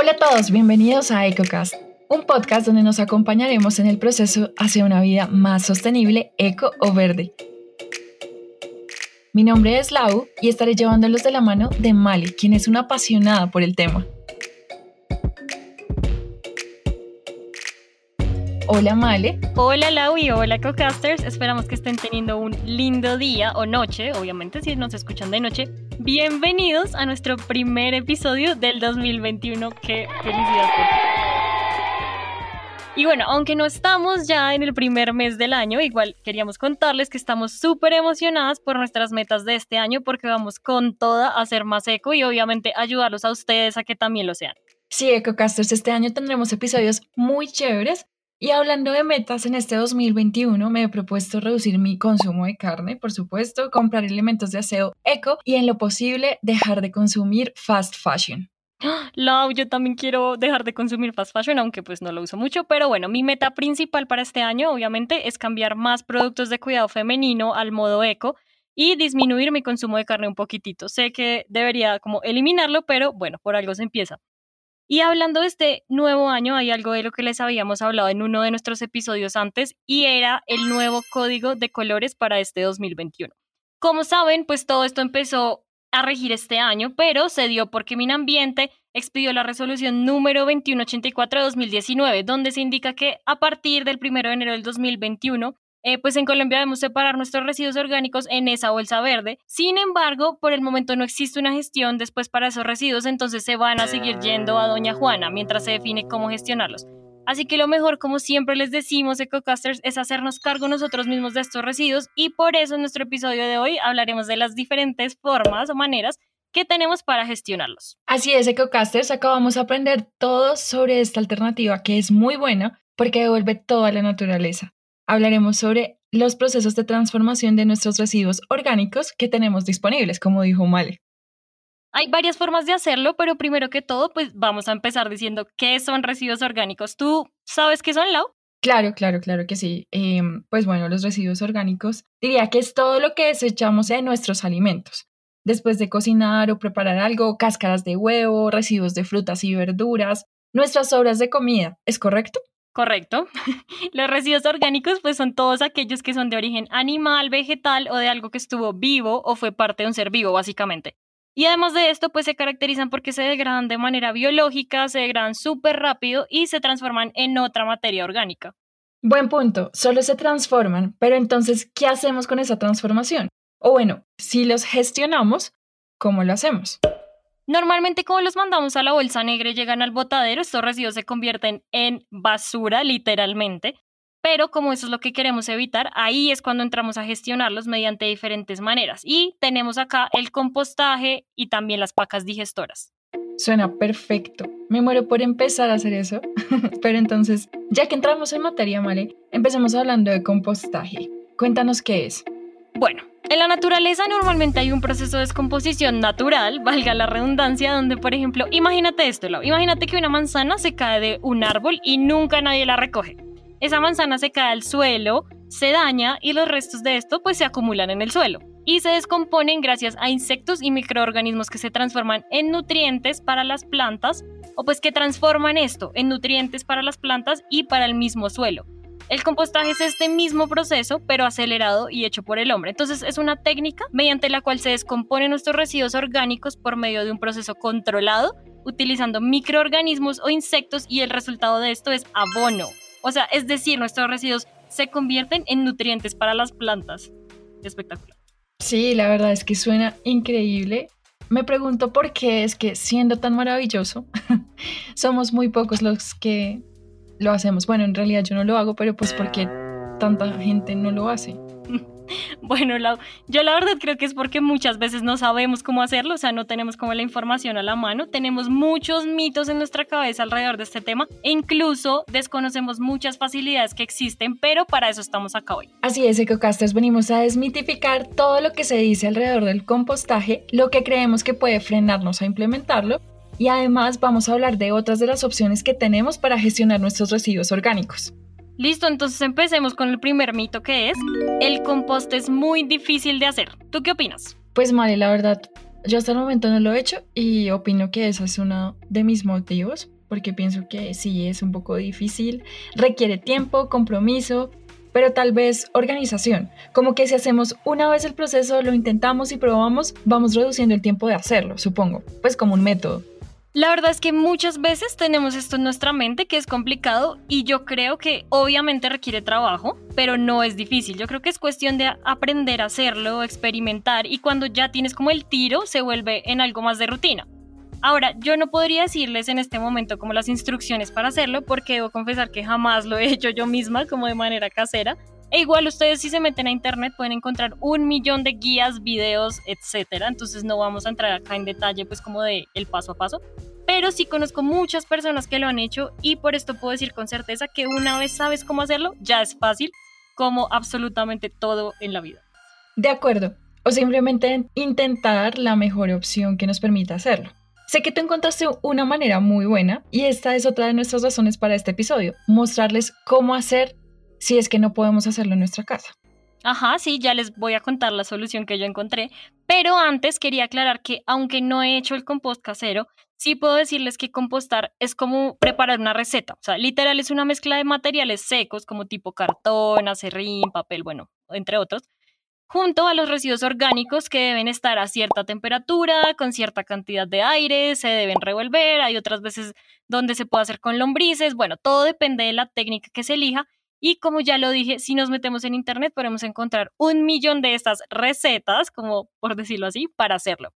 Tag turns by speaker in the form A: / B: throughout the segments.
A: Hola a todos, bienvenidos a EcoCast, un podcast donde nos acompañaremos en el proceso hacia una vida más sostenible, eco o verde. Mi nombre es Lau y estaré llevándolos de la mano de Mali, quien es una apasionada por el tema. Hola Male.
B: Hola Lau y hola Cocasters. Esperamos que estén teniendo un lindo día o noche, obviamente si nos escuchan de noche. Bienvenidos a nuestro primer episodio del 2021. ¡Qué felicidad! Y bueno, aunque no estamos ya en el primer mes del año, igual queríamos contarles que estamos súper emocionadas por nuestras metas de este año porque vamos con toda a ser más eco y obviamente ayudarlos a ustedes a que también lo sean.
A: Sí, EcoCasters, este año tendremos episodios muy chéveres y hablando de metas, en este 2021 me he propuesto reducir mi consumo de carne, por supuesto, comprar elementos de aseo eco y en lo posible dejar de consumir fast fashion.
B: Yo también quiero dejar de consumir fast fashion, aunque pues no lo uso mucho, pero bueno, mi meta principal para este año obviamente es cambiar más productos de cuidado femenino al modo eco y disminuir mi consumo de carne un poquitito. Sé que debería como eliminarlo, pero bueno, por algo se empieza. Y hablando de este nuevo año, hay algo de lo que les habíamos hablado en uno de nuestros episodios antes y era el nuevo código de colores para este 2021. Como saben, pues todo esto empezó a regir este año, pero se dio porque Minambiente expidió la resolución número 2184 de 2019, donde se indica que a partir del 1 de enero del 2021 eh, pues en Colombia debemos separar nuestros residuos orgánicos en esa bolsa verde. Sin embargo, por el momento no existe una gestión después para esos residuos, entonces se van a seguir yendo a Doña Juana mientras se define cómo gestionarlos. Así que lo mejor, como siempre les decimos, EcoCasters, es hacernos cargo nosotros mismos de estos residuos y por eso en nuestro episodio de hoy hablaremos de las diferentes formas o maneras que tenemos para gestionarlos.
A: Así es, EcoCasters, acabamos de aprender todo sobre esta alternativa que es muy buena porque devuelve toda la naturaleza hablaremos sobre los procesos de transformación de nuestros residuos orgánicos que tenemos disponibles, como dijo Male.
B: Hay varias formas de hacerlo, pero primero que todo, pues vamos a empezar diciendo qué son residuos orgánicos. ¿Tú sabes qué son, Lau?
A: Claro, claro, claro que sí. Em, pues bueno, los residuos orgánicos diría que es todo lo que desechamos de nuestros alimentos. Después de cocinar o preparar algo, cáscaras de huevo, residuos de frutas y verduras, nuestras sobras de comida, ¿es correcto?
B: Correcto. Los residuos orgánicos pues son todos aquellos que son de origen animal, vegetal o de algo que estuvo vivo o fue parte de un ser vivo básicamente. Y además de esto pues se caracterizan porque se degradan de manera biológica, se degradan súper rápido y se transforman en otra materia orgánica.
A: Buen punto, solo se transforman, pero entonces, ¿qué hacemos con esa transformación? O bueno, si los gestionamos, ¿cómo lo hacemos?
B: Normalmente como los mandamos a la bolsa negra y llegan al botadero, estos residuos se convierten en basura literalmente, pero como eso es lo que queremos evitar, ahí es cuando entramos a gestionarlos mediante diferentes maneras. Y tenemos acá el compostaje y también las pacas digestoras.
A: Suena perfecto. Me muero por empezar a hacer eso. pero entonces, ya que entramos en materia, Male, empecemos hablando de compostaje. Cuéntanos qué es.
B: Bueno, en la naturaleza normalmente hay un proceso de descomposición natural, valga la redundancia, donde por ejemplo, imagínate esto, imagínate que una manzana se cae de un árbol y nunca nadie la recoge. Esa manzana se cae al suelo, se daña y los restos de esto pues se acumulan en el suelo y se descomponen gracias a insectos y microorganismos que se transforman en nutrientes para las plantas o pues que transforman esto en nutrientes para las plantas y para el mismo suelo. El compostaje es este mismo proceso, pero acelerado y hecho por el hombre. Entonces es una técnica mediante la cual se descomponen nuestros residuos orgánicos por medio de un proceso controlado, utilizando microorganismos o insectos y el resultado de esto es abono. O sea, es decir, nuestros residuos se convierten en nutrientes para las plantas. Espectacular.
A: Sí, la verdad es que suena increíble. Me pregunto por qué es que siendo tan maravilloso, somos muy pocos los que lo hacemos. Bueno, en realidad yo no lo hago, pero pues porque tanta gente no lo hace.
B: Bueno, yo la verdad creo que es porque muchas veces no sabemos cómo hacerlo, o sea, no tenemos como la información a la mano, tenemos muchos mitos en nuestra cabeza alrededor de este tema e incluso desconocemos muchas facilidades que existen, pero para eso estamos acá hoy.
A: Así es, EcoCasters, venimos a desmitificar todo lo que se dice alrededor del compostaje, lo que creemos que puede frenarnos a implementarlo y además vamos a hablar de otras de las opciones que tenemos para gestionar nuestros residuos orgánicos.
B: Listo, entonces empecemos con el primer mito que es, el compost es muy difícil de hacer. ¿Tú qué opinas?
A: Pues Mari, la verdad, Yo hasta el momento no lo he hecho y opino que ese es uno de mis motivos, porque pienso que sí es un poco difícil, requiere tiempo, compromiso, pero tal vez organización. Como que si hacemos una vez el proceso, lo intentamos y probamos, vamos reduciendo el tiempo de hacerlo, supongo, pues como un método.
B: La verdad es que muchas veces tenemos esto en nuestra mente que es complicado y yo creo que obviamente requiere trabajo, pero no es difícil. Yo creo que es cuestión de aprender a hacerlo, experimentar y cuando ya tienes como el tiro se vuelve en algo más de rutina. Ahora, yo no podría decirles en este momento como las instrucciones para hacerlo porque debo confesar que jamás lo he hecho yo misma como de manera casera. E igual ustedes si se meten a internet pueden encontrar un millón de guías, videos, etcétera. Entonces no vamos a entrar acá en detalle pues como de el paso a paso. Pero sí conozco muchas personas que lo han hecho y por esto puedo decir con certeza que una vez sabes cómo hacerlo, ya es fácil como absolutamente todo en la vida.
A: De acuerdo. O simplemente intentar la mejor opción que nos permita hacerlo. Sé que tú encontraste una manera muy buena y esta es otra de nuestras razones para este episodio, mostrarles cómo hacer si es que no podemos hacerlo en nuestra casa.
B: Ajá, sí, ya les voy a contar la solución que yo encontré, pero antes quería aclarar que aunque no he hecho el compost casero, sí puedo decirles que compostar es como preparar una receta, o sea, literal es una mezcla de materiales secos como tipo cartón, acerrín, papel, bueno, entre otros, junto a los residuos orgánicos que deben estar a cierta temperatura, con cierta cantidad de aire, se deben revolver, hay otras veces donde se puede hacer con lombrices, bueno, todo depende de la técnica que se elija y como ya lo dije, si nos metemos en internet podemos encontrar un millón de estas recetas, como por decirlo así, para hacerlo.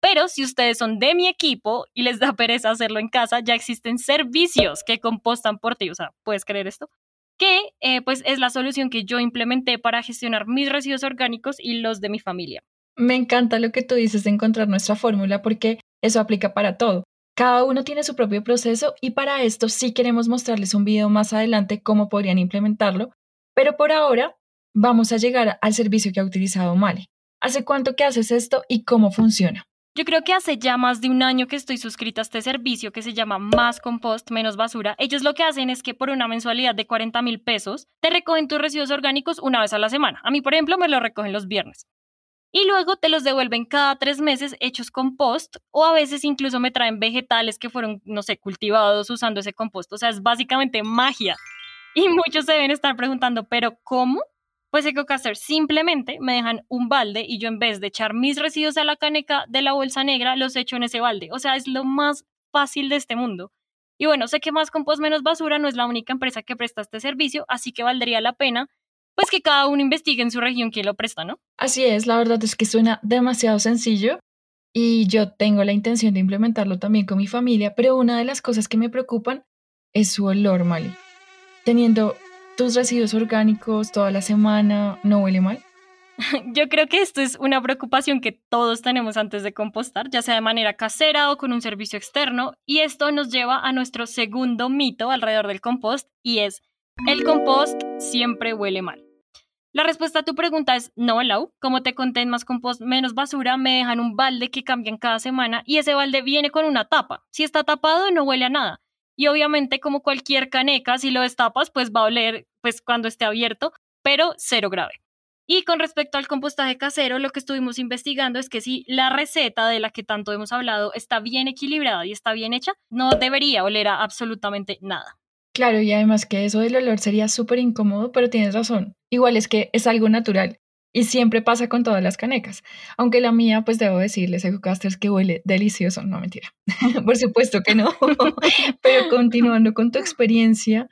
B: Pero si ustedes son de mi equipo y les da pereza hacerlo en casa, ya existen servicios que compostan por ti. O sea, ¿puedes creer esto? Que eh, pues es la solución que yo implementé para gestionar mis residuos orgánicos y los de mi familia.
A: Me encanta lo que tú dices de encontrar nuestra fórmula porque eso aplica para todo. Cada uno tiene su propio proceso y para esto sí queremos mostrarles un video más adelante cómo podrían implementarlo, pero por ahora vamos a llegar al servicio que ha utilizado Male. ¿Hace cuánto que haces esto y cómo funciona?
B: Yo creo que hace ya más de un año que estoy suscrita a este servicio que se llama Más Compost, Menos Basura. Ellos lo que hacen es que por una mensualidad de 40 mil pesos te recogen tus residuos orgánicos una vez a la semana. A mí, por ejemplo, me lo recogen los viernes y luego te los devuelven cada tres meses hechos compost o a veces incluso me traen vegetales que fueron, no sé, cultivados usando ese compost. O sea, es básicamente magia. Y muchos se deben estar preguntando, ¿pero cómo? Pues EcoCaster simplemente me dejan un balde y yo en vez de echar mis residuos a la caneca de la bolsa negra, los echo en ese balde. O sea, es lo más fácil de este mundo. Y bueno, sé que Más Compost Menos Basura no es la única empresa que presta este servicio, así que valdría la pena pues que cada uno investigue en su región quién lo presta, ¿no?
A: Así es, la verdad es que suena demasiado sencillo y yo tengo la intención de implementarlo también con mi familia, pero una de las cosas que me preocupan es su olor, Mali. Teniendo tus residuos orgánicos toda la semana, ¿no huele mal?
B: Yo creo que esto es una preocupación que todos tenemos antes de compostar, ya sea de manera casera o con un servicio externo, y esto nos lleva a nuestro segundo mito alrededor del compost, y es, el compost siempre huele mal. La respuesta a tu pregunta es no, Lau. Como te conté en Más Compost, menos basura, me dejan un balde que cambian cada semana y ese balde viene con una tapa. Si está tapado, no huele a nada. Y obviamente, como cualquier caneca, si lo destapas, pues va a oler pues cuando esté abierto, pero cero grave. Y con respecto al compostaje casero, lo que estuvimos investigando es que si la receta de la que tanto hemos hablado está bien equilibrada y está bien hecha, no debería oler a absolutamente nada.
A: Claro, y además que eso del olor sería súper incómodo, pero tienes razón. Igual es que es algo natural y siempre pasa con todas las canecas. Aunque la mía, pues debo decirles, EcoCasters, que huele delicioso. No, mentira. Por supuesto que no. pero continuando con tu experiencia,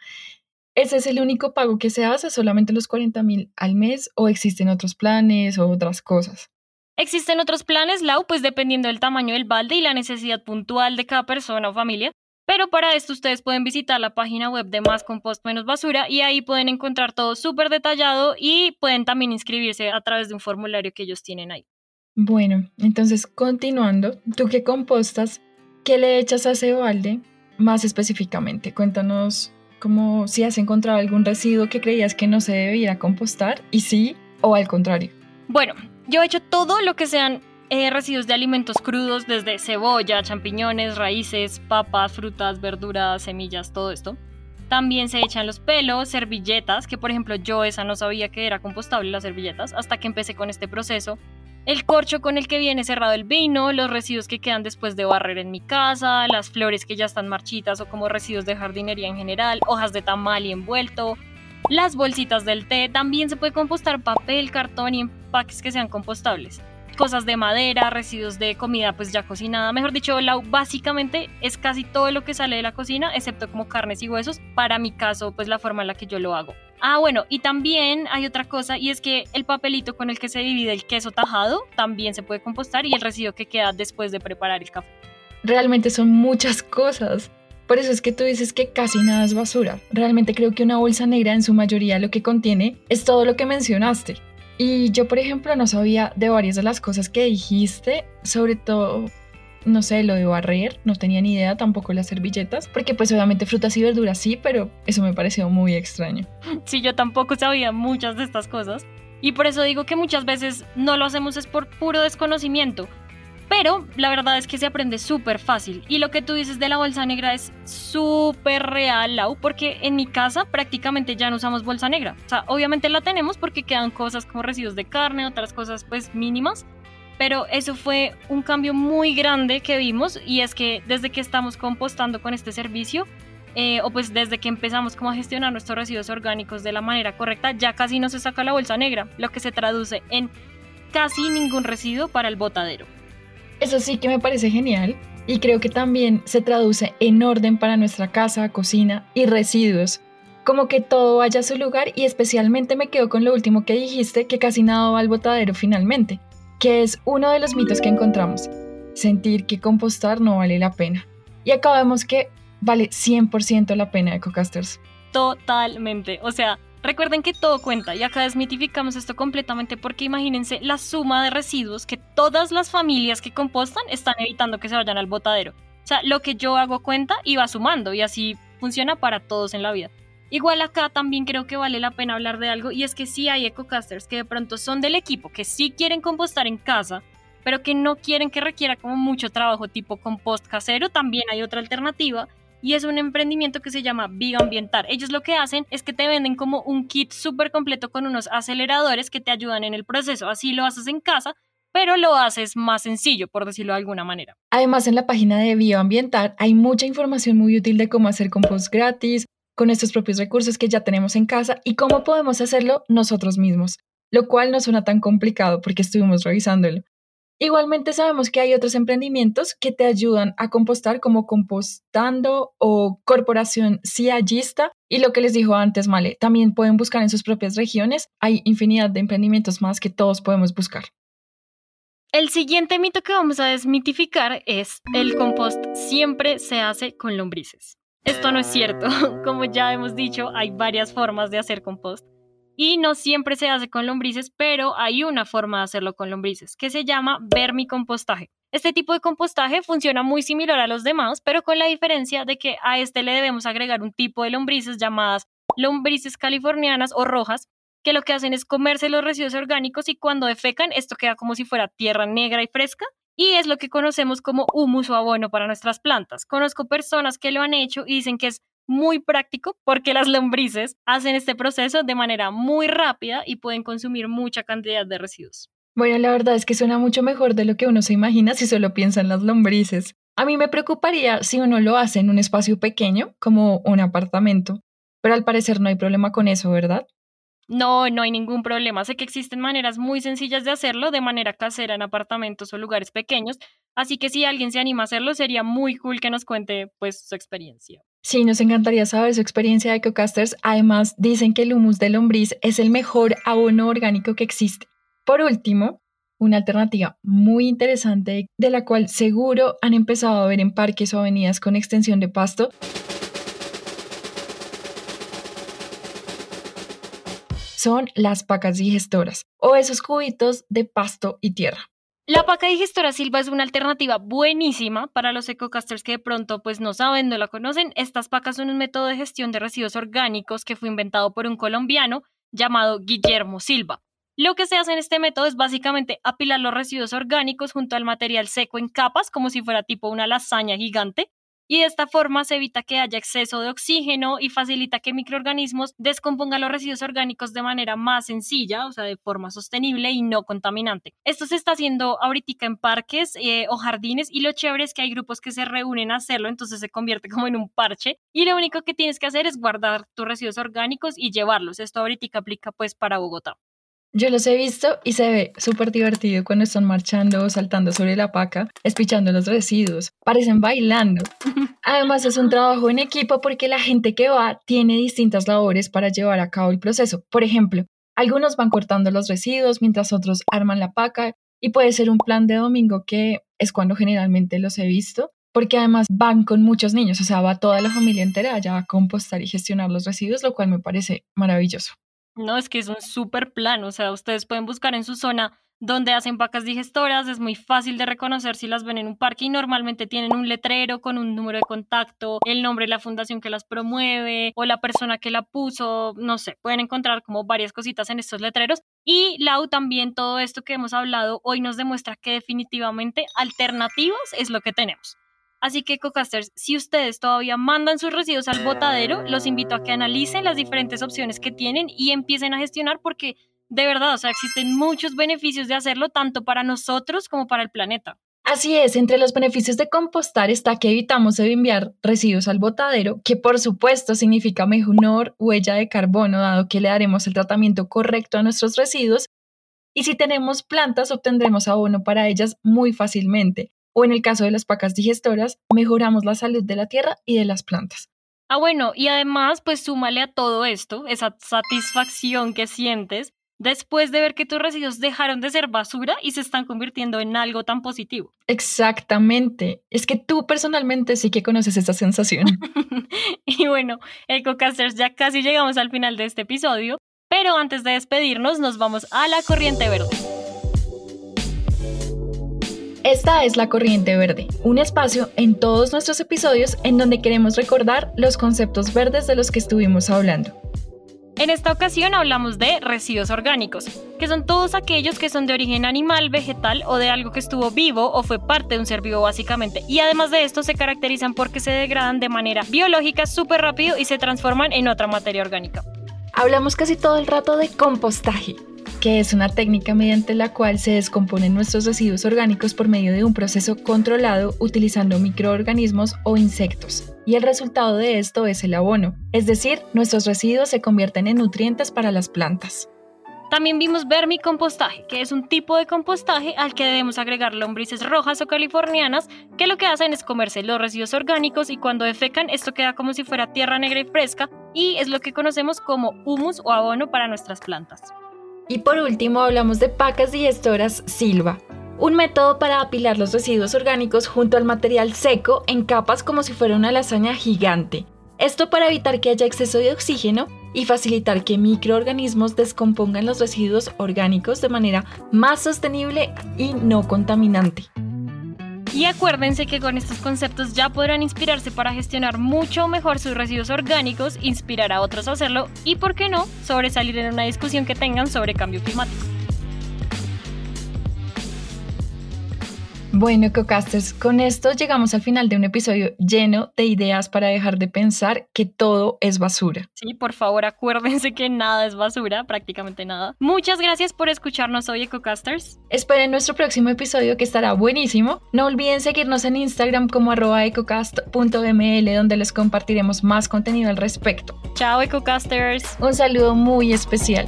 A: ¿ese es el único pago que se hace, solamente los 40 mil al mes o existen otros planes o otras cosas?
B: Existen otros planes, Lau, pues dependiendo del tamaño del balde y la necesidad puntual de cada persona o familia. Pero para esto ustedes pueden visitar la página web de Más Compost Menos Basura y ahí pueden encontrar todo súper detallado y pueden también inscribirse a través de un formulario que ellos tienen ahí.
A: Bueno, entonces continuando, tú qué compostas, ¿qué le echas a ese balde más específicamente? Cuéntanos como si has encontrado algún residuo que creías que no se debía compostar y sí o al contrario.
B: Bueno, yo he hecho todo lo que sean eh, residuos de alimentos crudos desde cebolla, champiñones, raíces, papas, frutas, verduras, semillas, todo esto. También se echan los pelos, servilletas, que por ejemplo yo esa no sabía que era compostable las servilletas hasta que empecé con este proceso. el corcho con el que viene cerrado el vino, los residuos que quedan después de barrer en mi casa, las flores que ya están marchitas o como residuos de jardinería en general, hojas de tamal y envuelto, las bolsitas del té, también se puede compostar papel, cartón y empaques que sean compostables. Cosas de madera, residuos de comida pues ya cocinada, mejor dicho, básicamente es casi todo lo que sale de la cocina, excepto como carnes y huesos, para mi caso pues la forma en la que yo lo hago. Ah, bueno, y también hay otra cosa y es que el papelito con el que se divide el queso tajado también se puede compostar y el residuo que queda después de preparar el café.
A: Realmente son muchas cosas. Por eso es que tú dices que casi nada es basura. Realmente creo que una bolsa negra en su mayoría lo que contiene es todo lo que mencionaste. Y yo, por ejemplo, no sabía de varias de las cosas que dijiste, sobre todo, no sé, lo de barrer, no tenía ni idea tampoco las servilletas, porque pues obviamente frutas y verduras sí, pero eso me pareció muy extraño.
B: Sí, yo tampoco sabía muchas de estas cosas. Y por eso digo que muchas veces no lo hacemos es por puro desconocimiento. Pero la verdad es que se aprende súper fácil. Y lo que tú dices de la bolsa negra es súper real, Lau, porque en mi casa prácticamente ya no usamos bolsa negra. O sea, obviamente la tenemos porque quedan cosas como residuos de carne, otras cosas pues mínimas. Pero eso fue un cambio muy grande que vimos y es que desde que estamos compostando con este servicio, eh, o pues desde que empezamos como a gestionar nuestros residuos orgánicos de la manera correcta, ya casi no se saca la bolsa negra, lo que se traduce en casi ningún residuo para el botadero.
A: Eso sí que me parece genial y creo que también se traduce en orden para nuestra casa, cocina y residuos. Como que todo vaya a su lugar y especialmente me quedo con lo último que dijiste, que casi nada va al botadero finalmente, que es uno de los mitos que encontramos, sentir que compostar no vale la pena. Y acabamos que vale 100% la pena EcoCasters.
B: Totalmente, o sea, Recuerden que todo cuenta y acá desmitificamos esto completamente porque imagínense la suma de residuos que todas las familias que compostan están evitando que se vayan al botadero. O sea, lo que yo hago cuenta y va sumando y así funciona para todos en la vida. Igual acá también creo que vale la pena hablar de algo y es que sí hay ecocasters que de pronto son del equipo, que sí quieren compostar en casa, pero que no quieren que requiera como mucho trabajo tipo compost casero, también hay otra alternativa y es un emprendimiento que se llama Bioambientar. Ellos lo que hacen es que te venden como un kit súper completo con unos aceleradores que te ayudan en el proceso. Así lo haces en casa, pero lo haces más sencillo, por decirlo de alguna manera.
A: Además, en la página de Bioambientar hay mucha información muy útil de cómo hacer compost gratis, con estos propios recursos que ya tenemos en casa y cómo podemos hacerlo nosotros mismos, lo cual no suena tan complicado porque estuvimos revisándolo. Igualmente sabemos que hay otros emprendimientos que te ayudan a compostar como Compostando o Corporación Ciallista y lo que les dijo antes Male, también pueden buscar en sus propias regiones, hay infinidad de emprendimientos más que todos podemos buscar.
B: El siguiente mito que vamos a desmitificar es el compost siempre se hace con lombrices. Esto no es cierto, como ya hemos dicho, hay varias formas de hacer compost y no siempre se hace con lombrices, pero hay una forma de hacerlo con lombrices que se llama vermicompostaje. Este tipo de compostaje funciona muy similar a los demás, pero con la diferencia de que a este le debemos agregar un tipo de lombrices llamadas lombrices californianas o rojas, que lo que hacen es comerse los residuos orgánicos y cuando defecan esto queda como si fuera tierra negra y fresca y es lo que conocemos como humus o abono para nuestras plantas. Conozco personas que lo han hecho y dicen que es muy práctico porque las lombrices hacen este proceso de manera muy rápida y pueden consumir mucha cantidad de residuos.
A: Bueno, la verdad es que suena mucho mejor de lo que uno se imagina si solo piensa en las lombrices. A mí me preocuparía si uno lo hace en un espacio pequeño, como un apartamento, pero al parecer no hay problema con eso, ¿verdad?
B: No, no hay ningún problema. Sé que existen maneras muy sencillas de hacerlo de manera casera en apartamentos o lugares pequeños, así que si alguien se anima a hacerlo, sería muy cool que nos cuente pues su experiencia.
A: Sí, nos encantaría saber su experiencia de EcoCasters. Además, dicen que el humus de lombriz es el mejor abono orgánico que existe. Por último, una alternativa muy interesante de la cual seguro han empezado a ver en parques o avenidas con extensión de pasto. Son las pacas digestoras o esos cubitos de pasto y tierra.
B: La paca digestora silva es una alternativa buenísima para los ecocasters que de pronto pues no saben, no la conocen. Estas pacas son un método de gestión de residuos orgánicos que fue inventado por un colombiano llamado Guillermo Silva. Lo que se hace en este método es básicamente apilar los residuos orgánicos junto al material seco en capas como si fuera tipo una lasaña gigante y de esta forma se evita que haya exceso de oxígeno y facilita que microorganismos descompongan los residuos orgánicos de manera más sencilla, o sea, de forma sostenible y no contaminante. Esto se está haciendo ahorita en parques eh, o jardines y lo chévere es que hay grupos que se reúnen a hacerlo, entonces se convierte como en un parche y lo único que tienes que hacer es guardar tus residuos orgánicos y llevarlos. Esto ahorita aplica pues para Bogotá.
A: Yo los he visto y se ve súper divertido cuando están marchando o saltando sobre la paca, espichando los residuos. Parecen bailando. Además es un trabajo en equipo porque la gente que va tiene distintas labores para llevar a cabo el proceso. Por ejemplo, algunos van cortando los residuos mientras otros arman la paca y puede ser un plan de domingo que es cuando generalmente los he visto porque además van con muchos niños, o sea, va toda la familia entera allá a compostar y gestionar los residuos, lo cual me parece maravilloso.
B: No, es que es un súper plan, o sea, ustedes pueden buscar en su zona donde hacen vacas digestoras, es muy fácil de reconocer si las ven en un parque y normalmente tienen un letrero con un número de contacto, el nombre de la fundación que las promueve o la persona que la puso, no sé, pueden encontrar como varias cositas en estos letreros. Y Lau también todo esto que hemos hablado hoy nos demuestra que definitivamente alternativas es lo que tenemos. Así que, Cocasters, si ustedes todavía mandan sus residuos al botadero, los invito a que analicen las diferentes opciones que tienen y empiecen a gestionar porque de verdad, o sea, existen muchos beneficios de hacerlo tanto para nosotros como para el planeta.
A: Así es, entre los beneficios de compostar está que evitamos enviar residuos al botadero, que por supuesto significa mejor huella de carbono, dado que le daremos el tratamiento correcto a nuestros residuos. Y si tenemos plantas, obtendremos abono para ellas muy fácilmente o en el caso de las pacas digestoras, mejoramos la salud de la tierra y de las plantas.
B: Ah, bueno, y además, pues súmale a todo esto esa satisfacción que sientes después de ver que tus residuos dejaron de ser basura y se están convirtiendo en algo tan positivo.
A: Exactamente. Es que tú personalmente sí que conoces esa sensación.
B: y bueno, EcoCasters, ya casi llegamos al final de este episodio, pero antes de despedirnos nos vamos a la corriente verde.
A: Esta es La Corriente Verde, un espacio en todos nuestros episodios en donde queremos recordar los conceptos verdes de los que estuvimos hablando.
B: En esta ocasión hablamos de residuos orgánicos, que son todos aquellos que son de origen animal, vegetal o de algo que estuvo vivo o fue parte de un ser vivo básicamente. Y además de esto se caracterizan porque se degradan de manera biológica súper rápido y se transforman en otra materia orgánica.
A: Hablamos casi todo el rato de compostaje, que es una técnica mediante la cual se descomponen nuestros residuos orgánicos por medio de un proceso controlado utilizando microorganismos o insectos. Y el resultado de esto es el abono, es decir, nuestros residuos se convierten en nutrientes para las plantas.
B: También vimos vermicompostaje, que es un tipo de compostaje al que debemos agregar lombrices rojas o californianas, que lo que hacen es comerse los residuos orgánicos y cuando defecan esto queda como si fuera tierra negra y fresca y es lo que conocemos como humus o abono para nuestras plantas.
A: Y por último hablamos de pacas digestoras Silva, un método para apilar los residuos orgánicos junto al material seco en capas como si fuera una lasaña gigante. Esto para evitar que haya exceso de oxígeno y facilitar que microorganismos descompongan los residuos orgánicos de manera más sostenible y no contaminante.
B: Y acuérdense que con estos conceptos ya podrán inspirarse para gestionar mucho mejor sus residuos orgánicos, inspirar a otros a hacerlo y, por qué no, sobresalir en una discusión que tengan sobre cambio climático.
A: Bueno, Cocasters, con esto llegamos al final de un episodio lleno de ideas para dejar de pensar que todo es basura.
B: Sí, por favor, acuérdense que nada es basura, prácticamente nada. Muchas gracias por escucharnos hoy, Ecocasters.
A: Esperen nuestro próximo episodio que estará buenísimo. No olviden seguirnos en Instagram como arroba ecocast.ml donde les compartiremos más contenido al respecto.
B: Chao, Ecocasters.
A: Un saludo muy especial.